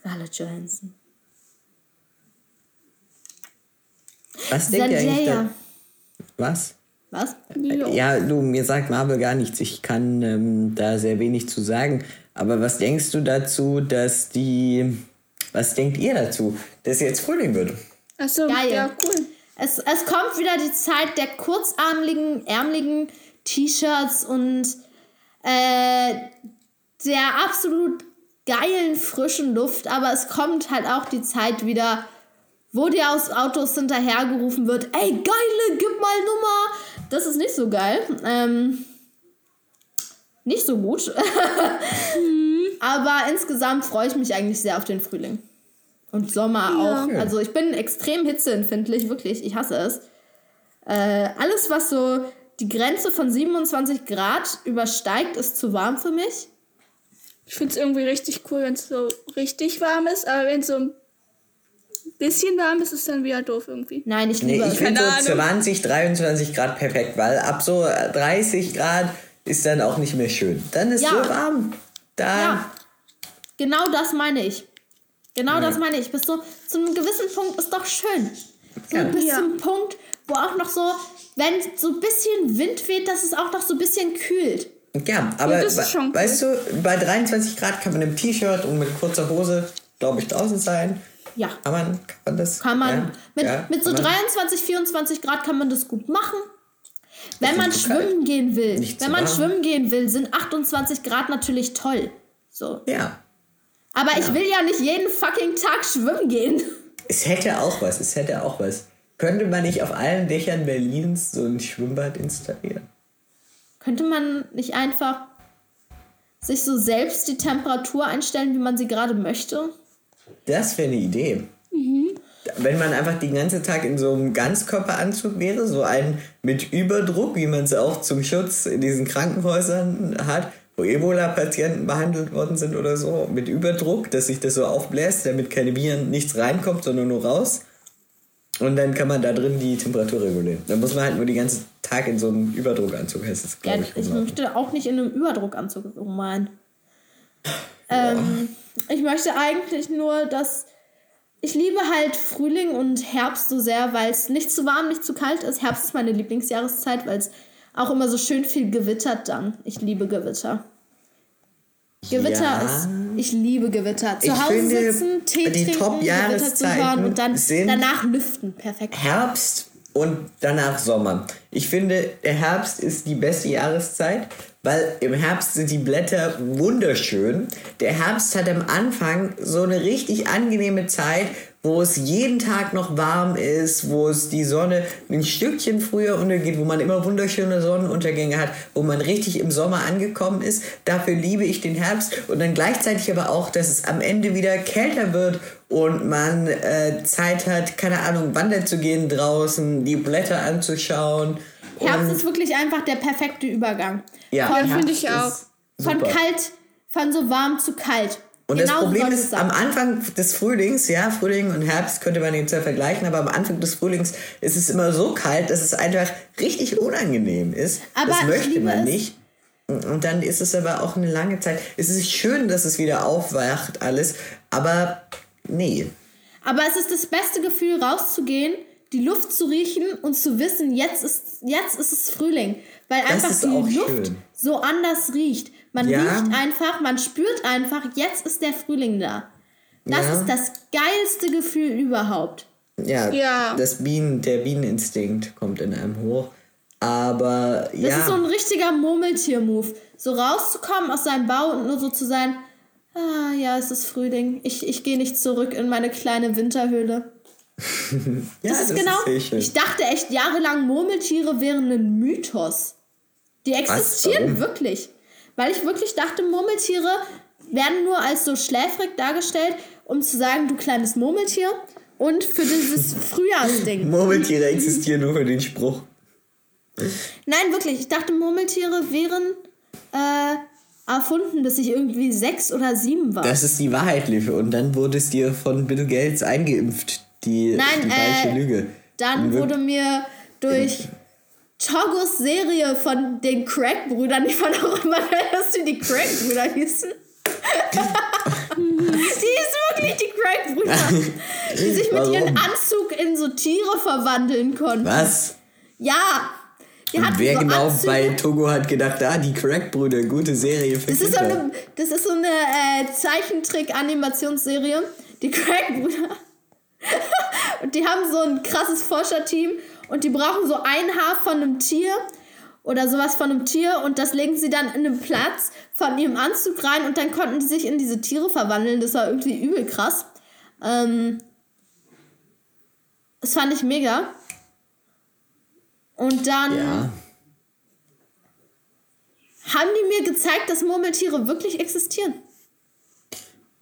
Scarlett Johansson. Was denkt ihr eigentlich da? Was? Was? Jo. Ja, du, mir sagt Marvel gar nichts. Ich kann ähm, da sehr wenig zu sagen. Aber was denkst du dazu, dass die. Was denkt ihr dazu, dass jetzt Frühling wird? Achso, Geil. ja, cool. Es, es kommt wieder die Zeit der kurzarmligen, ärmeligen T-Shirts und äh, der absolut geilen frischen Luft. Aber es kommt halt auch die Zeit wieder, wo dir aus Autos hinterhergerufen wird, ey, geile, gib mal Nummer. Das ist nicht so geil. Ähm, nicht so gut. Aber insgesamt freue ich mich eigentlich sehr auf den Frühling. Und Sommer Ja. auch. Also ich bin extrem hitzeempfindlich, wirklich. Ich hasse es. Äh, alles, was so die Grenze von 27 Grad übersteigt, ist zu warm für mich. Ich finde es irgendwie richtig cool, wenn es so richtig warm ist, aber wenn es so ein bisschen warm ist, ist dann wieder doof irgendwie. Nein, ich Nee, liebe ich es. finde so Ahnung. 20, 23 Grad perfekt, weil ab so 30 Grad ist dann auch nicht mehr schön. Dann ist Ja. so warm. Da. Ja, genau das meine ich. Genau das meine ich. Bis so zu einem gewissen Punkt ist doch schön. So Ja. bis Ja. zum Punkt, wo auch noch so, wenn so ein bisschen Wind weht, dass es auch noch so ein bisschen kühlt. Ja, aber das ist schon cool. weißt du, bei 23 Grad kann man im T-Shirt und mit kurzer Hose, glaube ich, draußen sein. Ja. Kann man, kann man das? Kann man. Ja, mit, ja, mit so kann man. 23, 24 Grad kann man das gut machen. Wenn man kalt. schwimmen gehen will, Nicht wenn man warm. schwimmen gehen will, sind 28 Grad natürlich toll. So. Ja. Aber ich will ja nicht jeden fucking Tag schwimmen gehen. Es hätte auch was, es hätte auch was. Könnte man nicht auf allen Dächern Berlins so ein Schwimmbad installieren? Könnte man nicht einfach sich so selbst die Temperatur einstellen, wie man sie gerade möchte? Das wäre eine Idee. Mhm. Wenn man einfach den ganzen Tag in so einem Ganzkörperanzug wäre, so einen mit Überdruck, wie man es auch zum Schutz in diesen Krankenhäusern hat, wo Ebola-Patienten behandelt worden sind oder so, mit Überdruck, dass sich das so aufbläst, damit keine Viren nichts reinkommt, sondern nur raus. Und dann kann man da drin die Temperatur regulieren. Dann muss man halt nur den ganzen Tag in so einem Überdruckanzug, heißt es, Ja, glaube ich ich. rumlaufen. möchte auch nicht in einem Überdruckanzug rumrein. Ähm, ich möchte eigentlich nur, dass ich liebe halt Frühling und Herbst so sehr, weil es nicht zu warm, nicht zu kalt ist. Herbst ist meine Lieblingsjahreszeit, weil es auch immer so schön viel gewittert dann. Ich liebe Gewitter. Gewitter Ja. ist. Ich liebe Gewitter. Zu Ich Hause sitzen, Tee die trinken, Gewitter zu hören und dann danach lüften. Perfekt. Herbst und danach Sommer. Ich finde, der Herbst ist die beste Jahreszeit, weil im Herbst sind die Blätter wunderschön. Der Herbst hat am Anfang so eine richtig angenehme Zeit, wo es jeden Tag noch warm ist, wo es die Sonne ein Stückchen früher untergeht, wo man immer wunderschöne Sonnenuntergänge hat, wo man richtig im Sommer angekommen ist. Dafür liebe ich den Herbst und dann gleichzeitig aber auch, dass es am Ende wieder kälter wird und man äh, Zeit hat, keine Ahnung, wandern zu gehen draußen, die Blätter anzuschauen. Herbst ist wirklich einfach der perfekte Übergang. ja, von- finde ich auch. Von super. kalt, von so warm zu kalt. Und Genau das Problem ist, am Anfang des Frühlings, ja, Frühling und Herbst könnte man jetzt ja vergleichen, aber am Anfang des Frühlings ist es immer so kalt, dass es einfach richtig unangenehm ist. Aber das möchte man nicht. Und dann ist es aber auch eine lange Zeit. Es ist schön, dass es wieder aufwacht, alles, aber nee. Aber es ist das beste Gefühl, rauszugehen, die Luft zu riechen und zu wissen, jetzt ist, jetzt ist es Frühling. Weil Das einfach ist die auch Luft schön. so anders riecht. Man Ja. riecht einfach, man spürt einfach, jetzt ist der Frühling da. Das Ja. ist das geilste Gefühl überhaupt. Ja, Ja. Das Bienen, der Bieneninstinkt kommt in einem hoch. Aber Das ja. ist so ein richtiger Murmeltier-Move. So rauszukommen aus seinem Bau und nur so zu sein, ah ja, es ist Frühling. Ich, ich gehe nicht zurück in meine kleine Winterhöhle. ja, Das ist genau. sehr schön. ich dachte echt jahrelang, Murmeltiere wären ein Mythos. Die existieren wirklich. Weil ich wirklich dachte, Murmeltiere werden nur als so schläfrig dargestellt, um zu sagen, du kleines Murmeltier. Und für dieses Frühjahrsding. Murmeltiere existieren nur für den Spruch. Nein, wirklich. Ich dachte, Murmeltiere wären äh, erfunden, bis ich irgendwie sechs oder sieben war. Das ist die Wahrheit, Liv. Und dann wurde es dir von Bill Gates eingeimpft. Die, Nein, die falsche äh, Lüge. Dann wurde mir durch Togos Serie von den Craig-Brüdern, ich fand auch immer dass die die Craig-Brüder hießen. die hießen wirklich die Craig-Brüder, die sich mit Warum? ihrem Anzug in so Tiere verwandeln konnten. Was? Ja, Und wer so genau Anzüge. bei Togo hat gedacht, ah, die Crack-Brüder, gute Serie für Das ist so eine, das ist so eine äh, Zeichentrick-Animationsserie. Die Craig-Brüder. und die haben so ein krasses Forscherteam und die brauchen so ein Haar von einem Tier oder sowas von einem Tier und das legen sie dann in einen Platz von ihrem Anzug rein und dann konnten die sich in diese Tiere verwandeln. Das war irgendwie übel krass. Ähm, das fand ich mega. Und dann ja. haben die mir gezeigt, dass Murmeltiere wirklich existieren.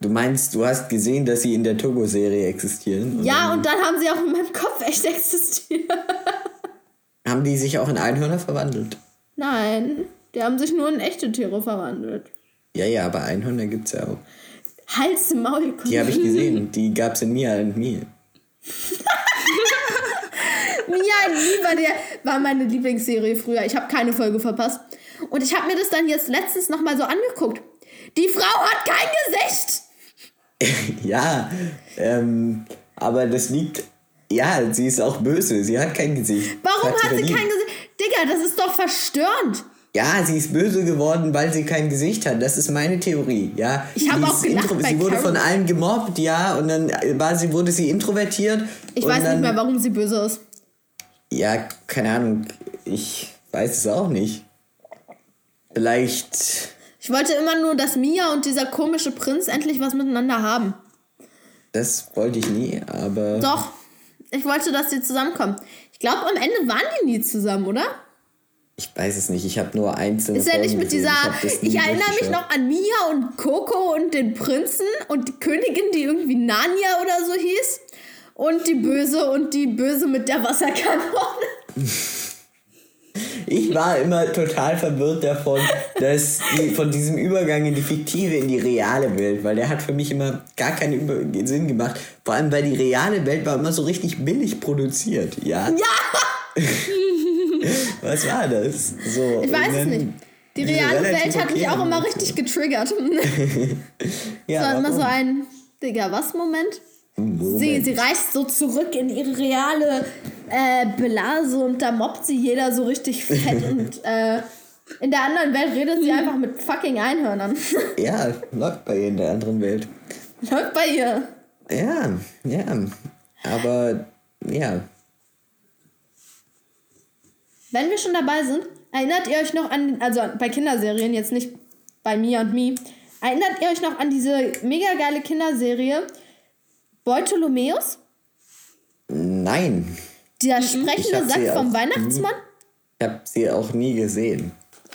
Du meinst, du hast gesehen, dass sie in der Togo-Serie existieren? Ja, und dann haben sie auch in meinem Kopf echt existiert. Haben die sich auch in Einhörner verwandelt? Nein, die haben sich nur in echte Tiere verwandelt. Ja, ja, aber Einhörner gibt's ja auch. Hals im Maul. Die habe ich gesehen. Die gab's in Mia und mir. Mia Lieber, der war meine Lieblingsserie früher. Ich habe keine Folge verpasst. Und ich habe mir das dann jetzt letztens nochmal so angeguckt. Die Frau hat kein Gesicht. ja, ähm, aber das liegt. Ja, sie ist auch böse. Sie hat kein Gesicht. Warum Das hat sie kein Gesicht? Digga, das ist doch verstörend. Ja, sie ist böse geworden, weil sie kein Gesicht hat. Das ist meine Theorie. Ja, Ich hab Sie auch ist gedacht intro- Sie wurde von Carol. allen gemobbt, ja, und dann war sie, wurde sie introvertiert. Ich weiß dann, nicht mehr, warum sie böse ist. Ja, keine Ahnung. Ich weiß es auch nicht. Vielleicht. Ich wollte immer nur, dass Mia und dieser komische Prinz endlich was miteinander haben. Das wollte ich nie, aber. Doch, ich wollte, dass die zusammenkommen. Ich glaube, am Ende waren die nie zusammen, oder? Ich weiß es nicht. Ich habe nur einzelne. Ist er nicht mit gesehen. dieser. nie Ich, erinnere mich noch an Mia und Coco und den Prinzen und die Königin, die irgendwie Narnia oder so hieß. Und die Böse und die Böse mit der Wasserkanone. Ich war immer total verwirrt davon, dass die, von diesem Übergang in die fiktive, in die reale Welt, weil der hat für mich immer gar keinen Sinn gemacht. Vor allem, weil die reale Welt war immer so richtig billig produziert. Ja. Ja, Was war das? So, ich weiß es nicht. Die reale Welt hat mich auch immer richtig getriggert. Ja, war immer so ein, Digga, was Moment? Sie, sie reist so zurück in ihre reale äh, Blase und da mobbt sie jeder so richtig fett und äh, in der anderen Welt redet sie einfach mit fucking Einhörnern. Ja, läuft bei ihr in der anderen Welt. Läuft bei ihr. Ja, ja. Aber ja. Wenn wir schon dabei sind, erinnert ihr euch noch an, also bei Kinderserien, jetzt nicht bei Mia und Me, erinnert ihr euch noch an diese mega geile Kinderserie Beutolomeus? Nein. Der sprechende Sack vom auch Weihnachtsmann? Ich habe sie auch nie gesehen.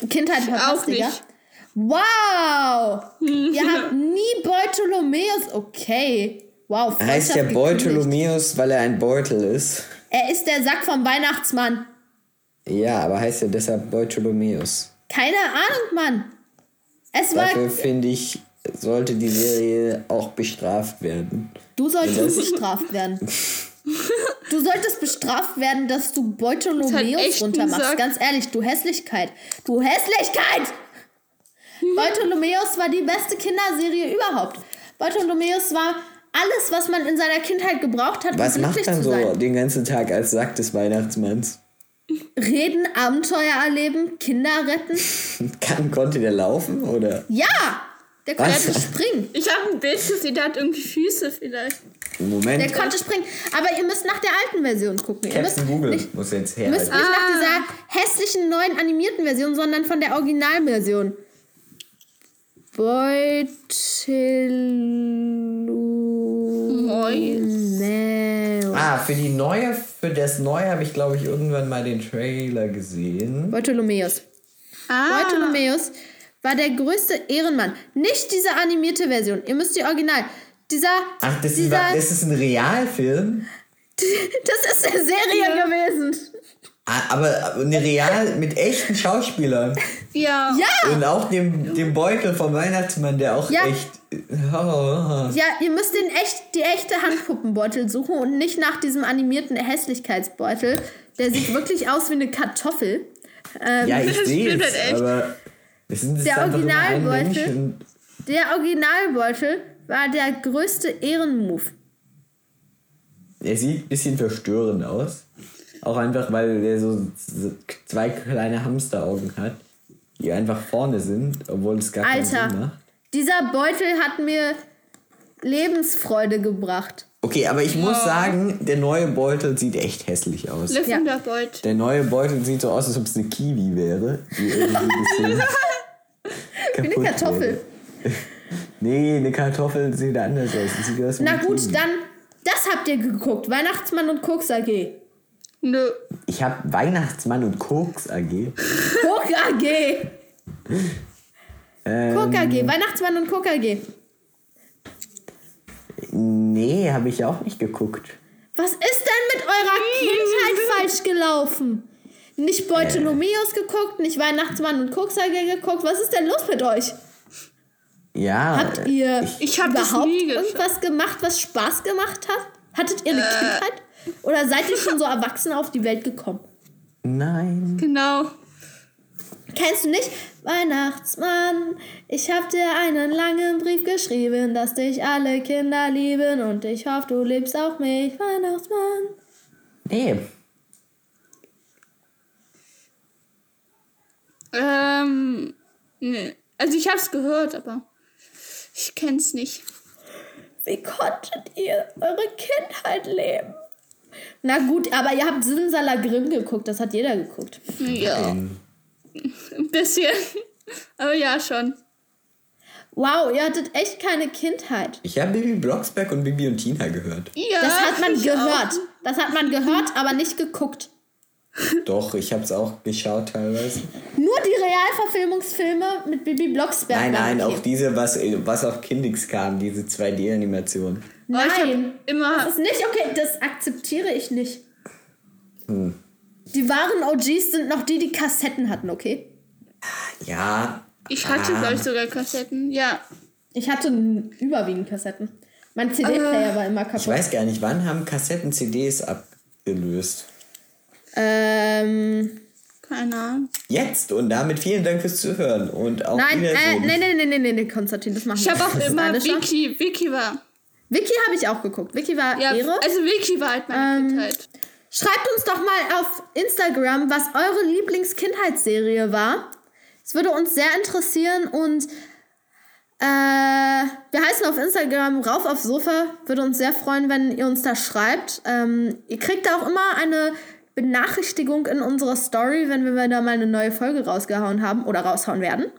Kindheit Fantastica. nicht. Wow! Ihr habt nie Beutolomeus. Okay. Wow, Er heißt ja. Beutolomeus, weil er ein Beutel ist. Er ist der Sack vom Weihnachtsmann. Ja, aber heißt ja deshalb Beutolomeus. Keine Ahnung, Mann. Es war. Dafür finde ich, sollte die Serie auch bestraft werden. Du solltest Das- bestraft werden. Du solltest bestraft werden, dass du ein runtermachst. Ganz ehrlich, du Hässlichkeit. Du Hässlichkeit! Beutolomeus war die beste Kinderserie überhaupt. Beutolomeus war alles, was man in seiner Kindheit gebraucht hat, Was um macht glücklich zu so sein. den ganzen Tag als Sack des Weihnachtsmanns? Reden, Abenteuer erleben, Kinder retten. Kann, konnte der laufen oder? Ja! Der konnte Was? springen. Ich habe ein Bild gesehen, der hat irgendwie Füße vielleicht. Moment. Der konnte springen. Aber ihr müsst nach der alten Version gucken. Ihr müsst Captain Google nicht, muss jetzt ihr her. müsst nicht nach dieser hässlichen neuen animierten Version, sondern von der Originalversion. Beutolomeus. Ah, für die neue, für das neue habe ich glaube ich irgendwann mal den Trailer gesehen. Beutolomeus. Ah, Beutolomeus war der größte Ehrenmann. Nicht diese animierte Version. Ihr müsst die Original. Dieser. Ach, das ist, dieser, das ist ein Realfilm? das ist eine Serie gewesen. Ah, Aber eine Real mit echten Schauspielern. ja. Ja! Und auch dem, dem Beutel vom Weihnachtsmann, der auch Ja. echt. Oh. Ja, ihr müsst den echt, die echte Handpuppenbeutel suchen und nicht nach diesem animierten Hässlichkeitsbeutel. Der sieht wirklich aus wie eine Kartoffel. Ähm, Ja, ich Das sehe halt echt. aber Der Originalbeutel. Der Originalbeutel war der größte Ehrenmove. er sieht ein bisschen verstörend aus. Auch einfach, weil er so zwei kleine Hamsteraugen hat, die einfach vorne sind, obwohl es gar keinen Sinn Alter, macht. dieser Beutel hat mir Lebensfreude gebracht. Okay, aber ich muss sagen, der neue Beutel sieht echt hässlich aus. Liv und der Beut. Der neue Beutel sieht so aus, als ob es eine Kiwi wäre. Die irgendwie ein bisschen Wie eine Kartoffel. wäre. Nee, eine Kartoffel sieht anders aus. Sieht aus Na gut, Kiwi. dann, das habt ihr geguckt. Weihnachtsmann und Koks AG. Nö. Ich habe Weihnachtsmann und Koks AG. Koks AG. Ähm, Koks AG. Weihnachtsmann und Koks AG. Nee, habe ich auch nicht geguckt. Was ist denn mit eurer Kindheit falsch gelaufen? Nicht Beutolomeus geguckt, nicht Weihnachtsmann und Koksage geguckt. Was ist denn los mit euch? Ja. Habt ihr Ich hab das überhaupt irgendwas gemacht, was Spaß gemacht hat? Hattet ihr eine Kindheit? Oder seid ihr schon so erwachsen auf die Welt gekommen? Nein. Genau. Kennst du nicht? Weihnachtsmann, ich hab dir einen langen Brief geschrieben, dass dich alle Kinder lieben und ich hoffe, du liebst auch mich, Weihnachtsmann. Nee. Ähm, nee. Also ich hab's gehört, aber ich kenn's nicht. Wie konntet ihr eure Kindheit leben? Na gut, aber ihr habt Simsalagrim geguckt, das hat jeder geguckt. Ja, Ähm, ein bisschen. Aber ja, schon. Wow, ihr hattet echt keine Kindheit. Ich habe Bibi Blocksberg und Bibi und Tina gehört. Ja, Das hat man gehört. auch. Das hat man gehört, aber nicht geguckt. Doch, ich habe es auch geschaut teilweise. Nur die Realverfilmungsfilme mit Bibi Blocksberg. Nein, nein, auch diese, was, was auf Kindix kam, diese 2D-Animation. Aber ich hab Nein. immer. Das ist nicht okay, das akzeptiere ich nicht. Hm. Die wahren OGs sind noch die, die Kassetten hatten, okay? Ja. Ich hatte, ah, glaube ich, sogar Kassetten. Ja. Ich hatte überwiegend Kassetten. Mein CD-Player war immer Ich kaputt. weiß gar nicht, wann haben Kassetten CDs abgelöst? Ähm, Keine Ahnung. Jetzt und damit vielen Dank fürs Zuhören und auch nein, äh, nee, nee, nee, nee, nee, Konstantin, das machen Ich wir habe auch immer. Wiki. Wiki war. Vicky habe ich auch geguckt. Vicky war Ja, Ehre. also Vicky war halt meine Ähm, Kindheit. Schreibt uns doch mal auf Instagram, was eure Lieblingskindheitsserie war. Es würde uns sehr interessieren und äh, wir heißen auf Instagram rauf aufs Sofa. Würde uns sehr freuen, wenn ihr uns da schreibt. Ähm, ihr kriegt auch immer eine Benachrichtigung in unserer Story, wenn wir da mal eine neue Folge rausgehauen haben oder raushauen werden.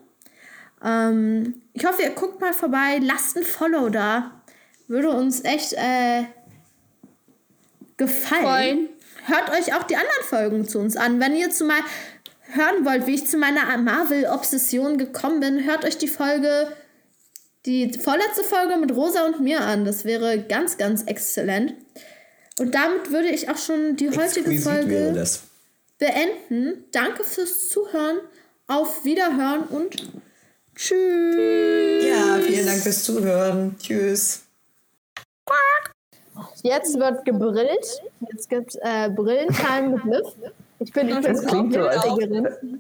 Ähm, ich hoffe, ihr guckt mal vorbei. Lasst ein Follow da. Würde uns echt äh, gefallen. Freuen. Hört euch auch die anderen Folgen zu uns an. Wenn ihr zu mal hören wollt, wie ich zu meiner Marvel-Obsession gekommen bin, hört euch die Folge, die vorletzte Folge mit Rosa und mir an. Das wäre ganz, ganz exzellent. Und damit würde ich auch schon die heutige Exquisit Folge das. beenden. Danke fürs Zuhören. Auf Wiederhören und tschüss. Ja, vielen Dank fürs Zuhören. Tschüss. Jetzt wird gebrillt. Jetzt gibt äh, Brillentime mit Liv. Ich bin übrigens Das klingt so, als.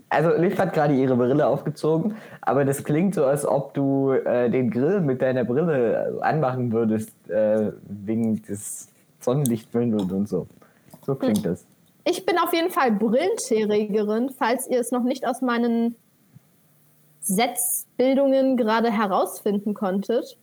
Also Liv hat gerade ihre Brille aufgezogen, aber das klingt so, als ob du äh, den Grill mit deiner Brille anmachen würdest, äh, wegen des Sonnenlichtwindes und so. So klingt das. Ich bin auf jeden Fall Brillenträgerin, falls ihr es noch nicht aus meinen Setzbildungen gerade herausfinden konntet.